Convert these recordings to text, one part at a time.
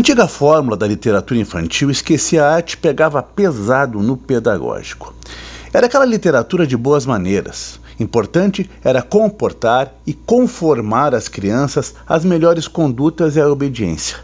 antiga fórmula da literatura infantil esquecia a arte pegava pesado no pedagógico. Era aquela literatura de boas maneiras. Importante era comportar e conformar as crianças às melhores condutas e à obediência.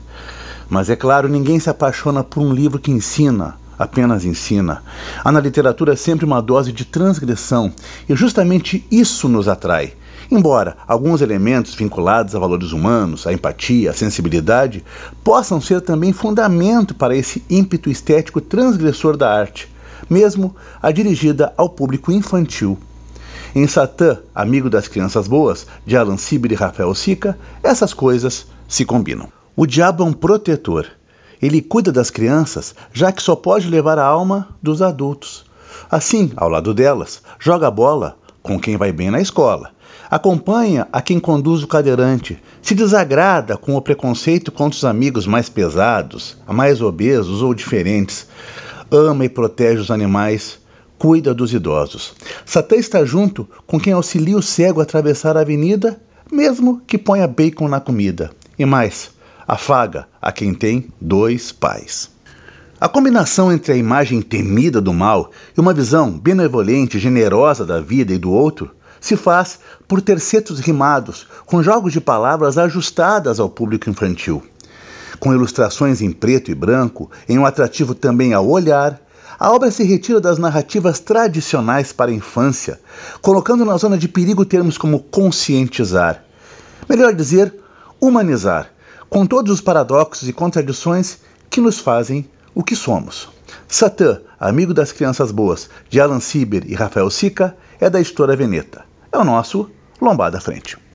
Mas é claro, ninguém se apaixona por um livro que ensina, apenas ensina. Há na literatura sempre uma dose de transgressão e justamente isso nos atrai. Embora alguns elementos vinculados a valores humanos, a empatia, a sensibilidade, possam ser também fundamento para esse ímpeto estético transgressor da arte, mesmo a dirigida ao público infantil. Em Satã, Amigo das Crianças Boas, de Alan Sieber e Rafael Sica, essas coisas se combinam. O diabo é um protetor. Ele cuida das crianças, já que só pode levar a alma dos adultos. Assim, ao lado delas, joga bola com quem vai bem na escola Acompanha a quem conduz o cadeirante, se desagrada com o preconceito contra os amigos mais pesados, mais obesos ou diferentes, ama e protege os animais, cuida dos idosos. Satã está junto com quem auxilia o cego a atravessar a avenida, mesmo que ponha bacon na comida. E mais, afaga a quem tem dois pais. A combinação entre a imagem temida do mal e uma visão benevolente e generosa da vida e do outro se faz por tercetos rimados, com jogos de palavras ajustadas ao público infantil. Com ilustrações em preto e branco, em um atrativo também ao olhar, a obra se retira das narrativas tradicionais para a infância, colocando na zona de perigo termos como conscientizar. Melhor dizer, humanizar, com todos os paradoxos e contradições que nos fazem o que somos. Satã, amigo das crianças boas, de Alan Sieber e Rafael Sica, é da editora Veneta. É o nosso Lombada Frente.